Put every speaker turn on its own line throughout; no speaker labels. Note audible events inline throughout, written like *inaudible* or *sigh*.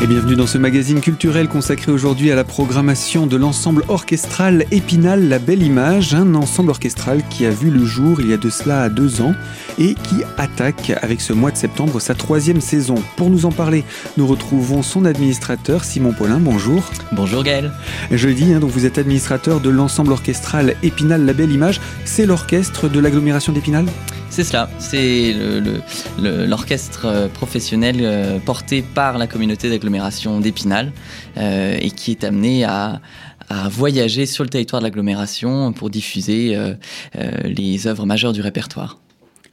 Et bienvenue dans ce magazine culturel consacré aujourd'hui à la programmation de l'ensemble orchestral Épinal La Belle Image, un ensemble orchestral qui a vu le jour il y a de cela deux ans et qui attaque avec ce mois de septembre sa troisième saison. Pour nous en parler, nous retrouvons son administrateur Simon Paulin. Bonjour.
Bonjour Gaël.
Je dis, hein, donc vous êtes administrateur de l'ensemble orchestral Épinal La Belle Image. C'est l'orchestre de l'agglomération d'Épinal?
C'est cela, c'est l'orchestre euh, professionnel euh, porté par la communauté d'agglomération d'Épinal euh, et qui est amené à, voyager sur le territoire de l'agglomération pour diffuser les œuvres majeures du répertoire.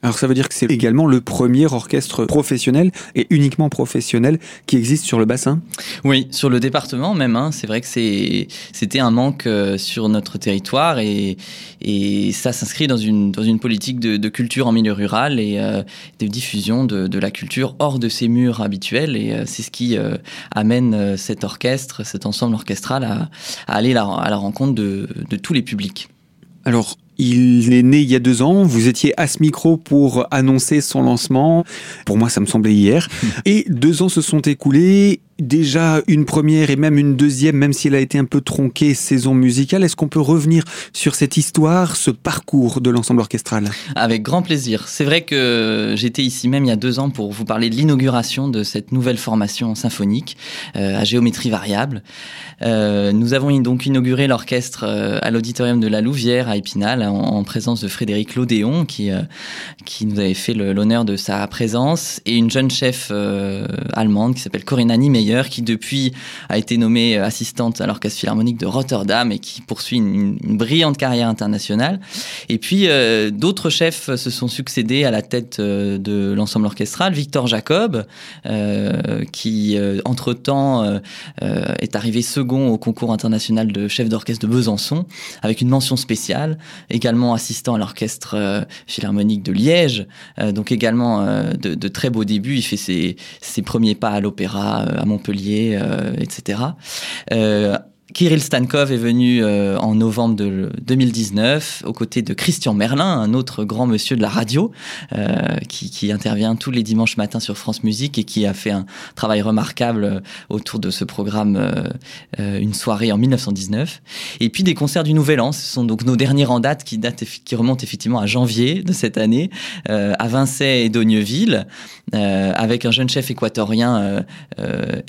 Alors ça veut dire que c'est également le premier orchestre professionnel et uniquement professionnel qui existe sur le bassin?
Oui, sur le département même. Hein. C'est vrai que c'était un manque euh, sur notre territoire et, et ça s'inscrit dans une, dans une politique de, culture en milieu rural et euh, de diffusion de, la culture hors de ses murs habituels. Et euh, c'est ce qui amène cet orchestre, cet ensemble orchestral à, aller à la rencontre de, de tous les publics.
Alors, il est né il y a deux ans. Vous étiez à ce micro pour annoncer son lancement. Pour moi, ça me semblait hier. *laughs* Et deux ans se sont écoulés déjà une première et même une deuxième, même si elle a été un peu tronquée, saison musicale. Est-ce qu'on peut revenir sur cette histoire, ce parcours de l'ensemble orchestral?
Avec grand plaisir. C'est vrai que j'étais ici même il y a deux ans pour vous parler de l'inauguration de cette nouvelle formation symphonique euh, à géométrie variable. Euh, nous avons donc inauguré l'orchestre euh, à l'auditorium de la Louvière à Épinal en, présence de Frédéric Lodéon qui, qui nous avait fait l'honneur de sa présence et une jeune chef allemande qui s'appelle Corinna Niemeyer qui depuis a été nommée euh, assistante à l'Orchestre Philharmonique de Rotterdam et qui poursuit une, brillante carrière internationale. Et puis euh, d'autres chefs se sont succédés à la tête euh, de l'ensemble orchestral. Victor Jacob, qui entre-temps est arrivé second au concours international de chef d'orchestre de Besançon, avec une mention spéciale. Également assistant à l'Orchestre Philharmonique de Liège, donc également de, très beaux débuts. Il fait ses, ses premiers pas à l'opéra à Montpellier, euh, etc. Kirill Stankov est venu euh, en novembre de 2019 aux côtés de Christian Merlin, un autre grand monsieur de la radio euh, qui, qui, intervient tous les dimanches matins sur France Musique et qui a fait un travail remarquable euh, autour de ce programme euh, une soirée en 1919. Et puis des concerts du Nouvel An, ce sont donc nos derniers en date qui, datent, qui remontent effectivement à janvier de cette année à Vincey et Dogneville avec un jeune chef équatorien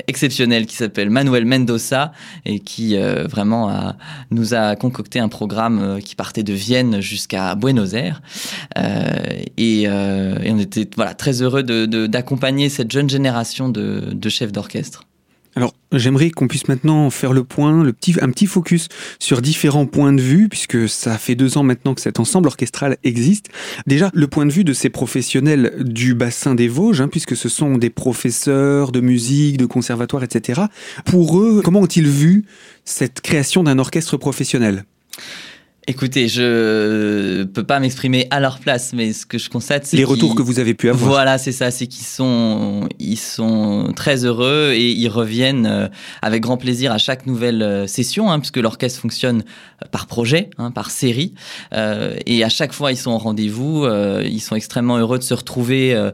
exceptionnel qui s'appelle Manuel Mendoza et qui euh, vraiment nous a concocté un programme euh, qui partait de Vienne jusqu'à Buenos Aires. Euh, et, on était voilà, très heureux d'accompagner cette jeune génération de chefs d'orchestre.
Alors, j'aimerais qu'on puisse maintenant faire le point, le petit, un petit focus sur différents points de vue, puisque ça fait deux ans maintenant que cet ensemble orchestral existe. Déjà, le point de vue de ces professionnels du bassin des Vosges, hein, puisque ce sont des professeurs de musique, de conservatoire, etc. Pour eux, comment ont-ils vu cette création d'un orchestre professionnel?
Écoutez, je peux pas m'exprimer à leur place, mais ce que je constate, c'est
les retours que vous avez pu avoir.
Voilà, c'est ça, c'est qu'ils sont, ils sont très heureux et ils reviennent euh, avec grand plaisir à chaque nouvelle euh, session, hein, puisque l'orchestre fonctionne euh, par projet, hein, par série, euh, et à chaque fois ils sont au rendez-vous. Euh, ils sont extrêmement heureux de se retrouver euh,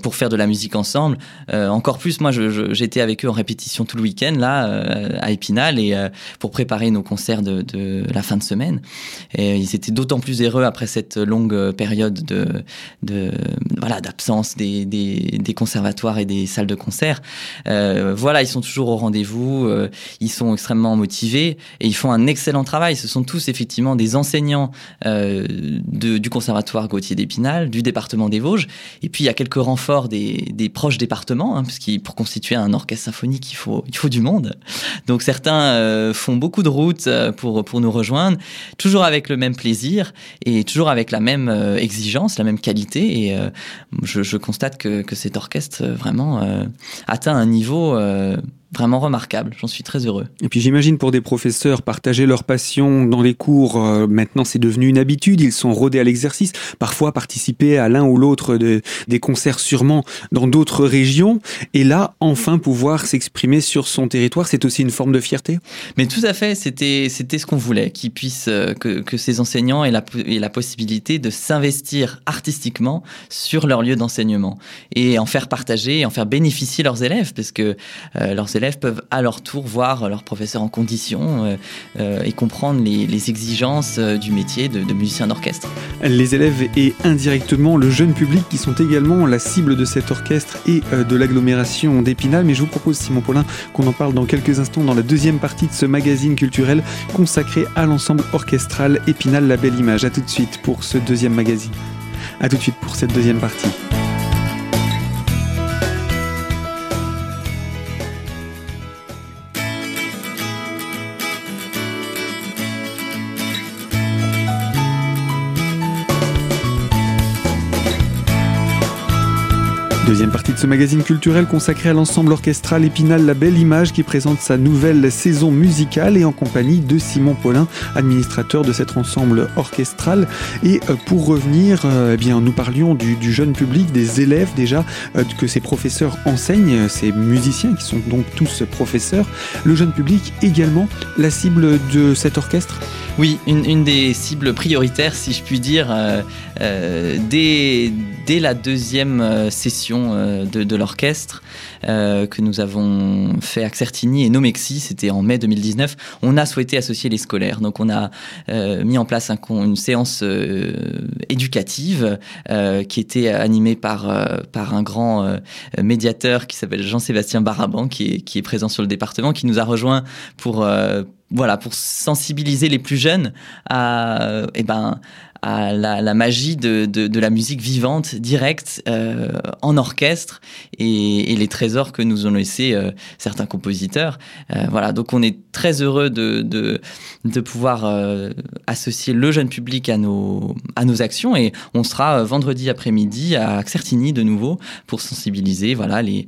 pour faire de la musique ensemble. encore plus, moi, j'étais avec eux en répétition tout le week-end là à Épinal et pour préparer nos concerts de, de la fin de semaine. Et ils étaient d'autant plus heureux après cette longue période de, de voilà d'absence des, des, des, conservatoires et des salles de concert. Euh, voilà, ils sont toujours au rendez-vous, euh, ils sont extrêmement motivés et ils font un excellent travail. Ce sont tous effectivement des enseignants euh, de, du conservatoire Gauthier d'Épinal, du département des Vosges. Et puis il y a quelques renforts des, des proches départements, hein, parce que pour constituer un orchestre symphonique, il faut, il faut du monde. Donc certains euh, font beaucoup de routes euh, pour, pour nous rejoindre, toujours avec le même plaisir et toujours avec la même euh, exigence, la même qualité. Et euh, je, constate que, que, cet orchestre euh, vraiment atteint un niveau vraiment remarquable. J'en suis très heureux.
Et puis j'imagine pour des professeurs, partager leur passion dans les cours, euh, maintenant c'est devenu une habitude, ils sont rodés à l'exercice, parfois participer à l'un ou l'autre de, des concerts sûrement dans d'autres régions, et là enfin pouvoir s'exprimer sur son territoire, c'est aussi une forme de fierté?
Mais tout à fait, c'était c'était ce qu'on voulait, qu'ils puissent, euh, que, que ces enseignants aient la, aient la possibilité de s'investir artistiquement sur leur lieu d'enseignement, et en faire partager, et en faire bénéficier leurs élèves, parce que euh, leurs élèves peuvent à leur tour voir leur professeur en condition et comprendre les, exigences du métier de, de musicien d'orchestre.
Les élèves et indirectement le jeune public qui sont également la cible de cet orchestre et de l'agglomération d'Épinal. Mais je vous propose, Simon Paulin, qu'on en parle dans quelques instants dans la deuxième partie de ce magazine culturel consacré à l'ensemble orchestral Épinal La Belle Image. A tout de suite pour ce deuxième magazine. A tout de suite pour cette deuxième partie. Deuxième partie de ce magazine culturel consacré à l'ensemble orchestral Épinal La Belle Image qui présente sa nouvelle saison musicale et en compagnie de Simon Paulin, administrateur de cet ensemble orchestral. Et euh, pour revenir, euh, eh bien, nous parlions du, jeune public, des élèves déjà, euh, que ces professeurs enseignent, ces musiciens qui sont donc tous professeurs. Le jeune public également, la cible de cet orchestre?
Oui, une, des cibles prioritaires, si je puis dire, dès, dès la deuxième session euh, de, l'orchestre euh, que nous avons fait à Certini et Nomexi, c'était en mai 2019, on a souhaité associer les scolaires. Donc on a euh, mis en place une séance éducative qui était animée par, par un grand médiateur qui s'appelle Jean-Sébastien Baraban, qui est, qui est présent sur le département, qui nous a rejoint pour voilà, pour sensibiliser les plus jeunes à, eh ben, à la, magie de, de, la musique vivante, directe, euh, en orchestre, et, les trésors que nous ont laissés euh, certains compositeurs. Euh, voilà, donc on est très heureux de, de, de pouvoir associer le jeune public à nos, à nos actions, et on sera vendredi après-midi à Certigny de nouveau pour sensibiliser voilà, les,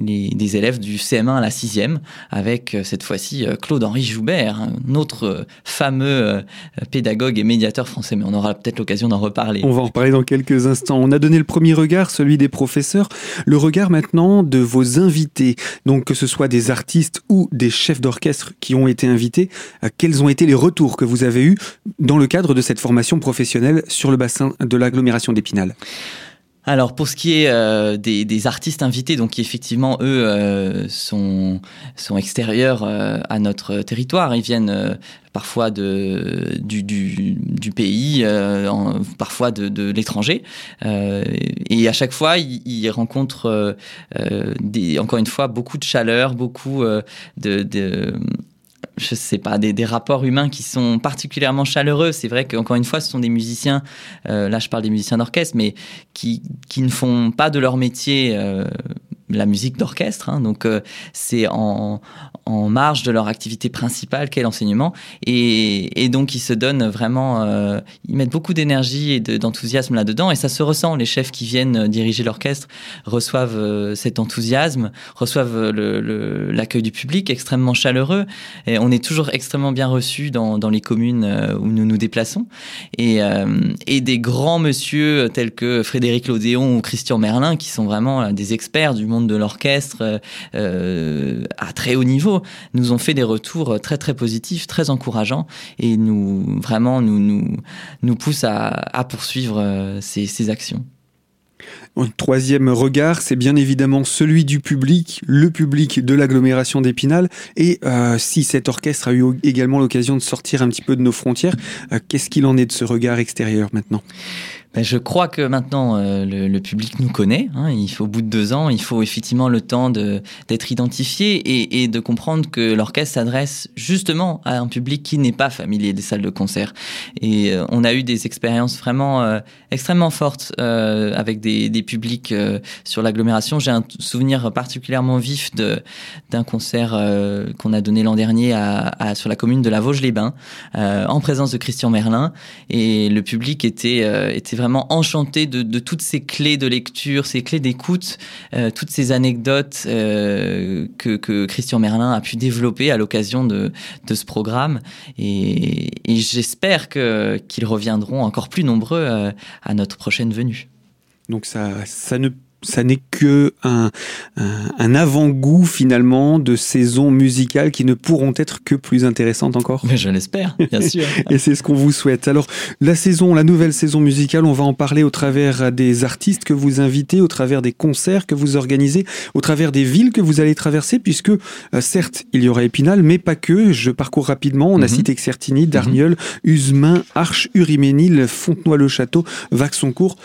les, les, élèves du CM1 à la 6e, avec cette fois-ci Claude-Henri Joubert, un autre fameux pédagogue et médiateur français mais on aura peut-être l'occasion d'en reparler.
On va en reparler dans quelques instants. On a donné le premier regard, celui des professeurs, le regard maintenant de vos invités. Donc que ce soit des artistes ou des chefs d'orchestre qui ont été invités, euh, quels ont été les retours que vous avez eus dans le cadre de cette formation professionnelle sur le bassin de l'agglomération d'Épinal?
Alors pour ce qui est euh, des, artistes invités, donc qui effectivement eux euh, sont sont extérieurs euh, à notre territoire, ils viennent parfois de du, pays, parfois de, l'étranger, et à chaque fois ils, ils rencontrent encore une fois beaucoup de chaleur, beaucoup de je sais pas, des, rapports humains qui sont particulièrement chaleureux. C'est vrai qu'encore une fois, ce sont des musiciens, euh, là je parle des musiciens d'orchestre, mais qui, qui ne font pas de leur métier euh, la musique d'orchestre. Hein, donc euh, c'est en, en, marge de leur activité principale qu'est l'enseignement. Et, et, donc ils se donnent vraiment, euh, ils mettent beaucoup d'énergie et d'enthousiasme là-dedans. Et ça se ressent. Les chefs qui viennent diriger l'orchestre reçoivent euh, cet enthousiasme, reçoivent l'accueil du public extrêmement chaleureux. Et on est toujours extrêmement bien reçus dans, dans les communes où nous nous déplaçons. Et, et des grands monsieur tels que Frédéric Lodéon ou Christian Merlin, qui sont vraiment des experts du monde de l'orchestre euh, à très haut niveau, nous ont fait des retours très très positifs, très encourageants et nous vraiment nous nous, nous poussent à, poursuivre euh, ces, actions.
Un troisième regard, c'est bien évidemment celui du public, le public de l'agglomération d'Épinal. Et euh, si cet orchestre a eu également l'occasion de sortir un petit peu de nos frontières, qu'est-ce qu'il en est de ce regard extérieur maintenant?
Ben, je crois que maintenant euh, le, public nous connaît. Hein. il faut, au bout de deux ans, il faut effectivement le temps d'être identifié et, et, de comprendre que l'orchestre s'adresse justement à un public qui n'est pas familier des salles de concert. Et euh, on a eu des expériences vraiment euh, extrêmement fortes avec des, des publics sur l'agglomération. J'ai un souvenir particulièrement vif d'un concert qu'on a donné l'an dernier à, à, sur la commune de la Vosges-les-Bains en présence de Christian Merlin et le public était était vraiment enchanté de, toutes ces clés de lecture, ces clés d'écoute, euh, toutes ces anecdotes euh, que, Christian Merlin a pu développer à l'occasion de, ce programme. Et, j'espère qu'ils reviendront encore plus nombreux euh, à notre prochaine venue.
Donc ça, ça ne ça n'est que un, un, avant-goût finalement de saisons musicales qui ne pourront être que plus intéressantes encore.
Mais je l'espère, bien sûr. *laughs*
Et c'est ce qu'on vous souhaite. Alors la saison, la nouvelle saison musicale, on va en parler au travers des artistes que vous invitez, au travers des concerts que vous organisez, au travers des villes que vous allez traverser, puisque euh, certes il y aura Épinal, mais pas que. Je parcours rapidement. On a mhm. cité Xertigny, Darnieul, mhm. Usmin, Arche, Uriménil, Fontenoy-le-Château, Vaxoncourt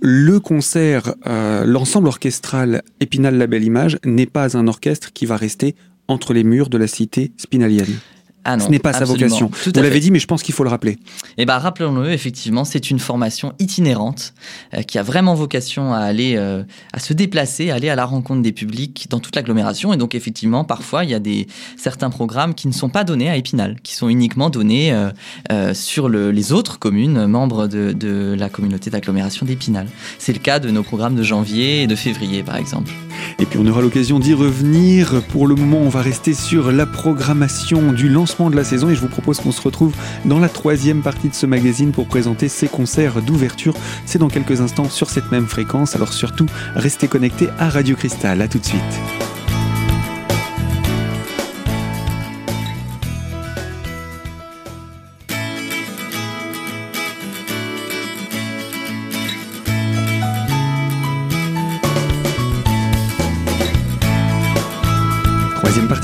le concert, euh, l'ensemble orchestral Épinal La Belle Image n'est pas un orchestre qui va rester entre les murs de la cité spinalienne. Ah Ce n'est pas sa vocation. Vous l'avez dit, mais je pense qu'il faut le rappeler.
Eh ben, rappelons-le, effectivement, c'est une formation itinérante euh, qui a vraiment vocation à aller, euh, à se déplacer, à aller à la rencontre des publics dans toute l'agglomération. Et donc, effectivement, parfois, il y a des, certains programmes qui ne sont pas donnés à Épinal, qui sont uniquement donnés euh, sur les autres communes membres de, de la communauté d'agglomération d'Épinal. C'est le cas de nos programmes de janvier et de février, par exemple.
Et puis, on aura l'occasion d'y revenir. Pour le moment, on va rester sur la programmation du lancement de la saison et je vous propose qu'on se retrouve dans la troisième partie de ce magazine pour présenter ces concerts d'ouverture. C'est dans quelques instants sur cette même fréquence, alors surtout restez connectés à Radio Cristal. À tout de suite.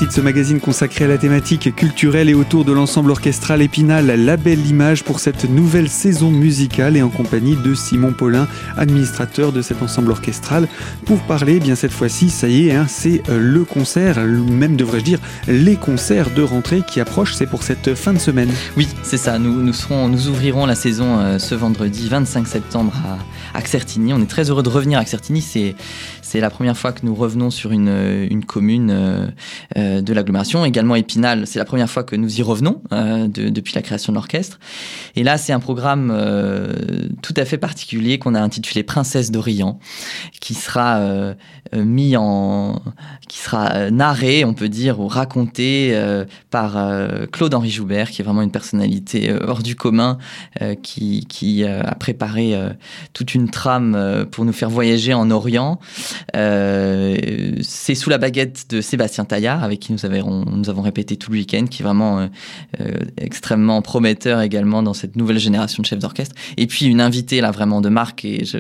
De ce magazine consacré à la thématique culturelle et autour de l'ensemble orchestral Épinal La Belle Image pour cette nouvelle saison musicale et en compagnie de Simon Paulin, administrateur de cet ensemble orchestral, pour parler, eh bien cette fois-ci, ça y est, hein, c'est euh, le concert, même devrais-je dire les concerts de rentrée qui approchent, c'est pour cette fin de semaine.
Oui, c'est ça, nous, nous, ouvrirons la saison euh, ce vendredi 25 septembre à, à. On est très heureux de revenir à Certigny, c'est c'est la première fois que nous revenons sur une, une commune euh, euh, de l'agglomération. Également Épinal, c'est la première fois que nous y revenons euh, depuis la création de l'orchestre. Et là, c'est un programme tout à fait particulier qu'on a intitulé Princesse d'Orient, qui sera mis en, qui sera narré, on peut dire, ou raconté par Claude-Henri Joubert, qui est vraiment une personnalité hors du commun, qui a préparé toute une trame pour nous faire voyager en Orient. Euh, c'est sous la baguette de Sébastien Taillard, avec qui nous avons, répété tout le week-end, qui est vraiment euh, euh, extrêmement prometteur également dans cette nouvelle génération de chefs d'orchestre. Et puis une invitée là vraiment de marque, et je,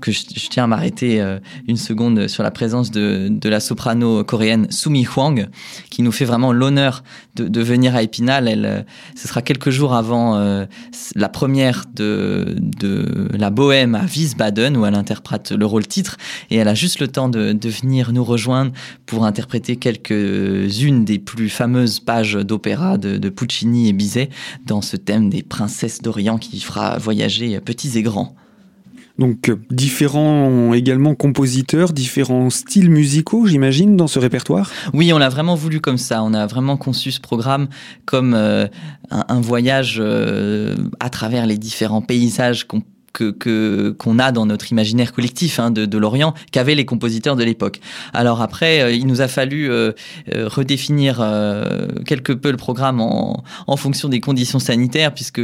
que je, tiens à m'arrêter une seconde sur la présence de, la soprano coréenne Sumi Huang, qui nous fait vraiment l'honneur de, de, venir à Épinal. Elle, ce sera quelques jours avant la première de, de la Bohème à Wiesbaden, où elle interprète le rôle titre et elle a juste le temps de, venir nous rejoindre pour interpréter quelques-unes des plus fameuses pages d'opéra de, Puccini et Bizet dans ce thème des princesses d'Orient qui fera voyager petits et grands.
Donc euh, différents également compositeurs, différents styles musicaux, j'imagine, dans ce répertoire?
Oui, on l'a vraiment voulu comme ça. On a vraiment conçu ce programme comme euh, un, voyage euh, à travers les différents paysages qu'on que qu'on a dans notre imaginaire collectif hein, de, de l'Orient qu'avaient les compositeurs de l'époque. Alors après, euh, il nous a fallu euh, euh, redéfinir quelque peu le programme en, en fonction des conditions sanitaires, puisque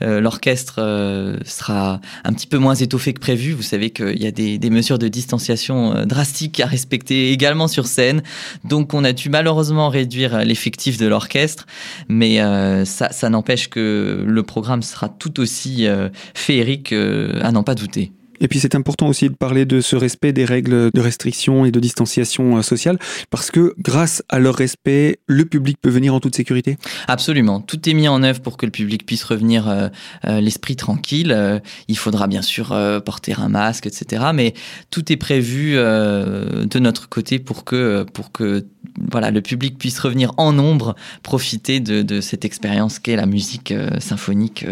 l'orchestre sera un petit peu moins étoffé que prévu. Vous savez qu'il y a des, des, mesures de distanciation drastiques à respecter également sur scène, donc on a dû malheureusement réduire l'effectif de l'orchestre, mais ça, ça n'empêche que le programme sera tout aussi féerique à n'en pas douter.
Et puis c'est important aussi de parler de ce respect des règles de restriction et de distanciation euh, sociale, parce que grâce à leur respect, le public peut venir en toute sécurité.
Absolument. Tout est mis en œuvre pour que le public puisse revenir euh, euh, l'esprit tranquille. il faudra bien sûr porter un masque, etc. Mais tout est prévu de notre côté pour que, pour que voilà, le public puisse revenir en nombre, profiter de, de cette expérience qu'est la musique symphonique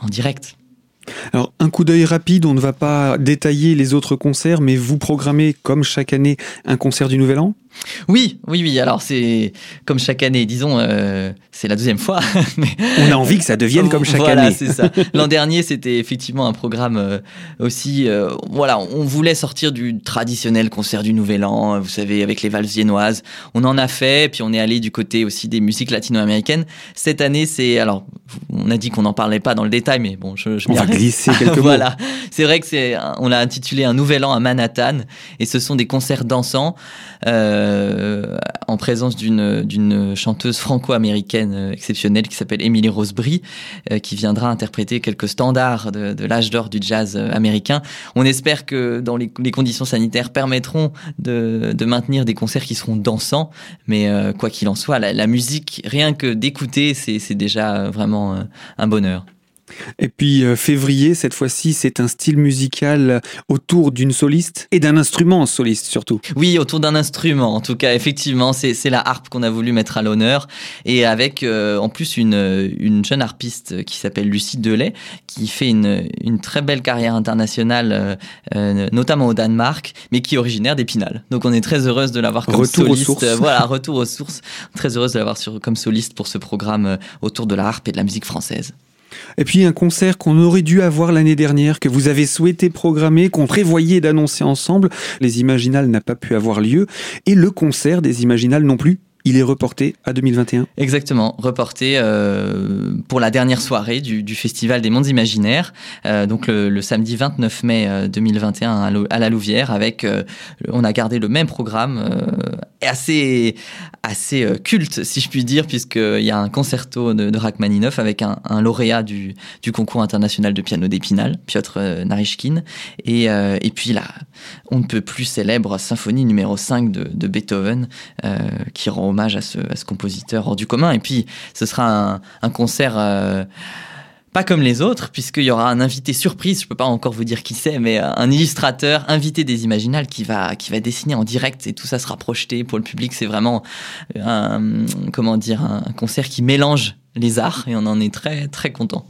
en direct.
Alors, un coup d'œil rapide, on ne va pas détailler les autres concerts, mais vous programmez, comme chaque année, un concert du Nouvel An?
Oui, oui, oui. Alors c'est comme chaque année, disons, euh, c'est la deuxième fois. *laughs*
mais... On a envie que ça devienne comme chaque
voilà,
année.
c'est ça. L'an dernier, c'était effectivement un programme euh, aussi. Euh, voilà, on voulait sortir du traditionnel concert du Nouvel An, vous savez, avec les valses viennoises. On en a fait, puis on est allé du côté aussi des musiques latino-américaines. Cette année, c'est alors, on on a dit qu'on n'en parlait pas dans le détail, mais bon, je, je
On va glisser quelques *laughs* mots.
voilà, c'est vrai que c'est, on l'a intitulé un nouvel an à Manhattan, et ce sont des concerts dansants euh, en présence d'une chanteuse franco-américaine euh, exceptionnelle qui s'appelle Emily Rosebry, euh, qui viendra interpréter quelques standards de, l'âge d'or du jazz euh, américain. On espère que dans les, conditions sanitaires permettront de, de maintenir des concerts qui seront dansants, mais euh, quoi qu'il en soit, la, la musique, rien que d'écouter, c'est déjà euh, vraiment euh, un bonheur.
Et puis euh, février, cette fois-ci, c'est un style musical autour d'une soliste et d'un instrument soliste surtout.
Oui, autour d'un instrument. En tout cas, effectivement, c'est la harpe qu'on a voulu mettre à l'honneur. Et avec euh, en plus une, une jeune harpiste qui s'appelle Lucie Delay, qui fait une, une très belle carrière internationale, euh, notamment au Danemark, mais qui est originaire d'Épinal. Donc on est très heureuse de l'avoir comme
Retour aux
soliste.
sources.
Euh, *laughs* voilà, retour aux sources. Très heureuse de l'avoir comme soliste pour ce programme autour de la harpe et de la musique française.
Et puis un concert qu'on aurait dû avoir l'année dernière, que vous avez souhaité programmer, qu'on prévoyait d'annoncer ensemble. Les Imaginales n'a pas pu avoir lieu. Et le concert des Imaginales non plus. Il est reporté à 2021.
Exactement, reporté euh, pour la dernière soirée du, Festival des Mondes Imaginaires, euh, donc le, le samedi 29 mai euh, 2021 à, Lou- à la Louvière, avec, euh, on a gardé le même programme, euh, assez, assez euh, culte si je puis dire, puisqu'il y a un concerto de, de Rachmaninoff avec un, un lauréat du, du concours international de piano d'Épinal, Piotr euh, Narishkin, et, euh, et puis là, on ne peut plus célèbre symphonie numéro 5 de, Beethoven, qui rend hommage à ce, à compositeur hors du commun. Et puis, ce sera un, concert pas comme les autres, puisqu'il y aura un invité surprise, je peux pas encore vous dire qui c'est, mais euh, un illustrateur invité des Imaginales qui va, qui va dessiner en direct et tout ça sera projeté pour le public. C'est vraiment un, comment dire, un concert qui mélange les arts et on en est très, très content.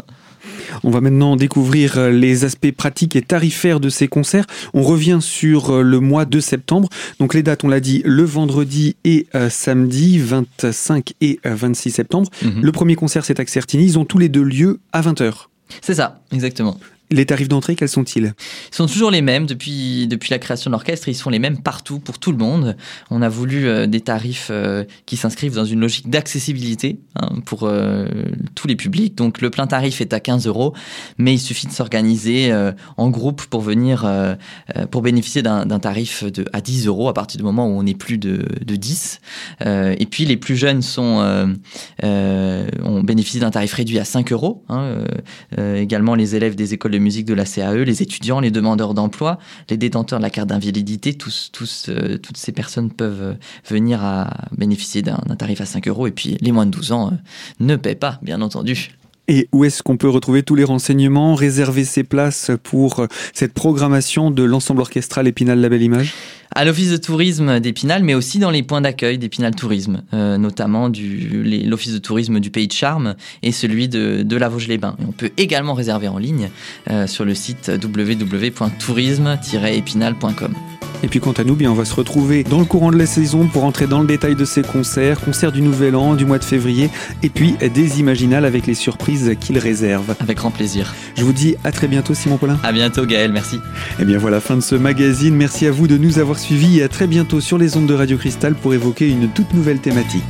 On va maintenant découvrir euh, les aspects pratiques et tarifaires de ces concerts. On revient sur euh, le mois de septembre. Donc les dates, on l'a dit, le vendredi et euh, samedi 25 et euh, 26 septembre.
Mhm.
Le premier concert, c'est à Certini. Ils ont tous les deux lieu à 20h.
C'est ça, exactement.
Les tarifs d'entrée, quels sont-ils?
Ils sont toujours les mêmes depuis, depuis la création de l'orchestre, ils sont les mêmes partout pour tout le monde. On a voulu euh, des tarifs euh, qui s'inscrivent dans une logique d'accessibilité hein, pour euh, tous les publics. Donc le plein tarif est à 15 euros, mais il suffit de s'organiser en groupe pour venir pour bénéficier d'un tarif à 10 euros à partir du moment où on est plus de, de 10. Euh, et puis les plus jeunes sont on bénéficie d'un tarif réduit à 5 euros. hein, également les élèves des écoles de musique de la CAE, les étudiants, les demandeurs d'emploi, les détenteurs de la carte d'invalidité, euh, toutes ces personnes peuvent euh, venir à bénéficier d'un d'un tarif à 5 euros. Et puis les moins de 12 ans euh, ne paient pas, bien entendu.
Et où est-ce qu'on peut retrouver tous les renseignements, réserver ses places pour euh, cette programmation de l'ensemble orchestral Épinal La Belle Image
À l'office de tourisme d'Épinal, mais aussi dans les points d'accueil d'Épinal Tourisme, euh, notamment l'office de tourisme du Pays de Charme et celui de, la Vosges-les-Bains. On peut également réserver en ligne euh, sur le site www.tourisme-épinal.com.
Et puis quant à nous, bien, on va se retrouver dans le courant de la saison pour entrer dans le détail de ces concerts, concerts du Nouvel An, du mois de février, et puis des Imaginales avec les surprises qu'ils réservent.
Avec grand plaisir.
Je vous dis à très bientôt Simon Paulin.
À bientôt Gaël, merci.
Et bien voilà, fin de ce magazine. Merci à vous de nous avoir suivis et à très bientôt sur les ondes de Radio Cristal pour évoquer une toute nouvelle thématique.